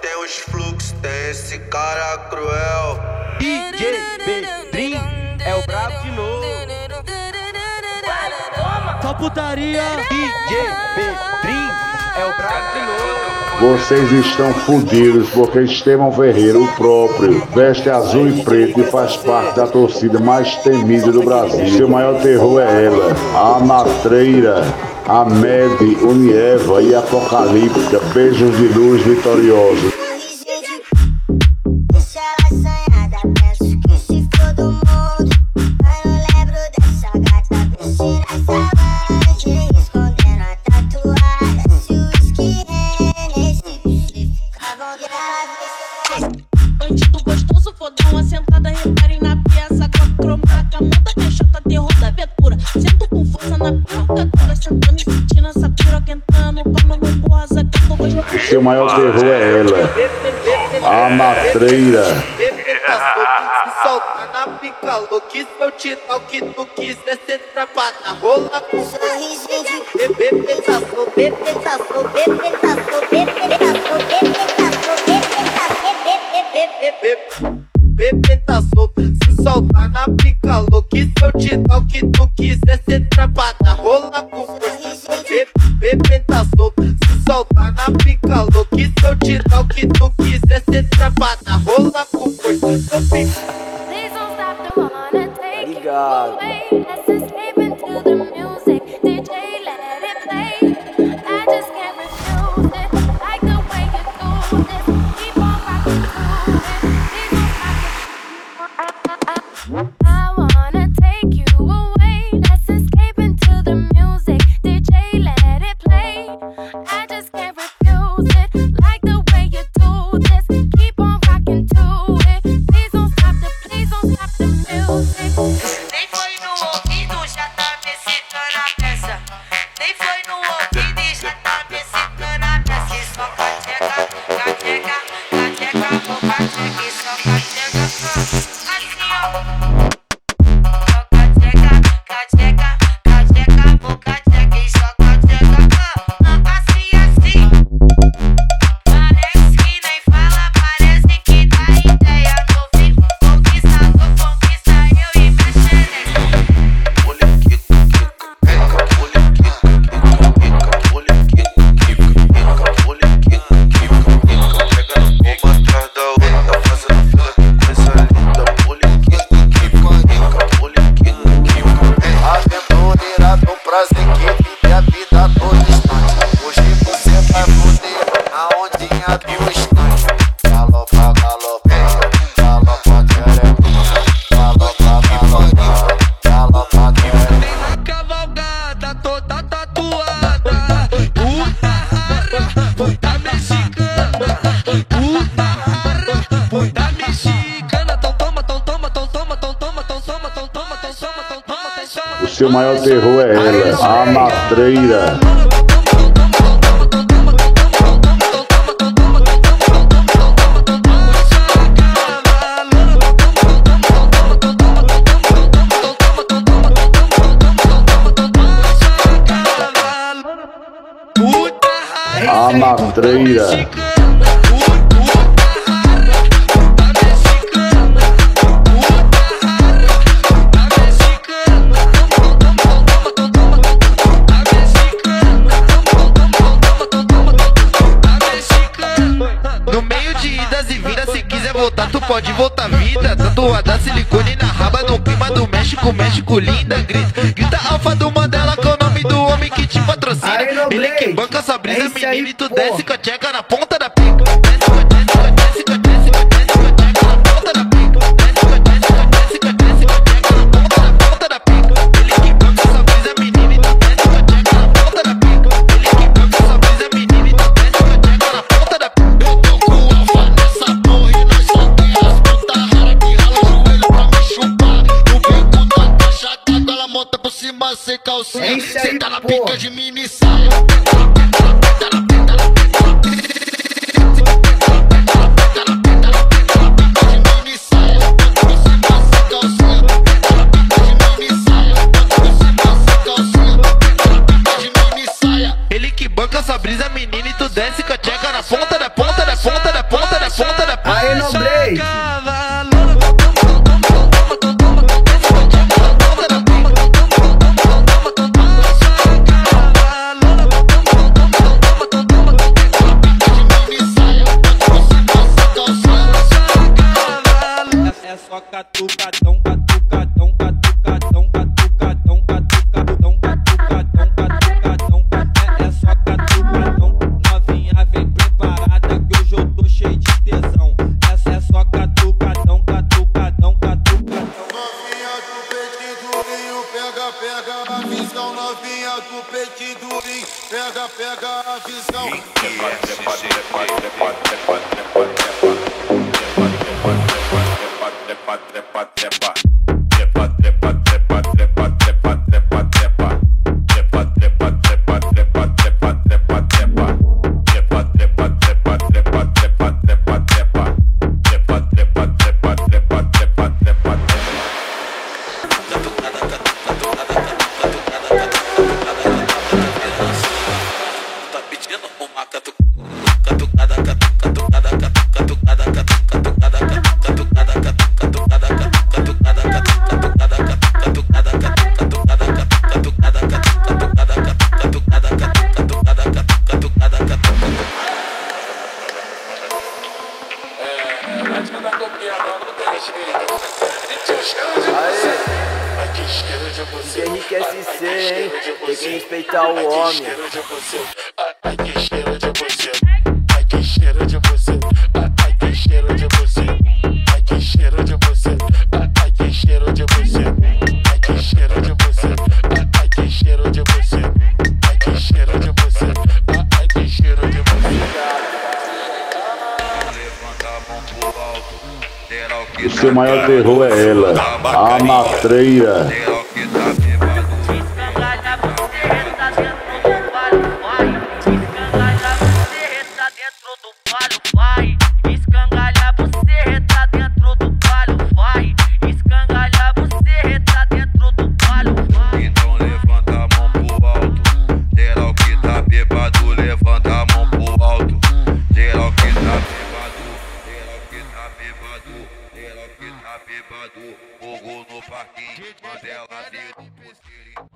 tem os fluxos, tem esse cara cruel. DJ Pedrinho é o brabo de novo. Só putaria. DJ Pedrinho é o brabo de novo. Vocês estão fodidos porque Estevão Ferreira, o próprio, veste azul e preto e faz parte da torcida mais temida do Brasil. Seu maior terror é ela, a matreira. Amede, Unieva e Apocalíptica, beijos de luz vitoriosos. Porque o maior terror é ela. A matreira. Bebê tá solta, se soltar na pica louca. Se eu te dar o que tu quiser, cê trapada, rola com força. Bebê, bebê o que tu quiser ser travada, rola com força, sou e a vida toda instante. Hoje você vai foder a ondinha está. seu maior terror é ela, a matreira. A matreira. pode voltar vida Tatuada silicone na raba no clima do México México linda, grita, grita alfa do Mandela Com o nome do homem que te patrocina. Ele que banca essa brisa, menino E tu desce com a tcheca na ponta da cima sem calcinha. Cê tá na pica de mini saia. pega, pega a visão novinha do peito rim. Pega, pega a visão. Trepa, trepa, trepa, trepa, trepa, trepa, trepa, trepa, trepa, trepa. Aê! É Henrique SC, hein? Tem que respeitar o homem. O seu maior terror é ela, a matreira. bebado, geral que tá bebado, fogo no parquinho, mas ela deu um pulseiro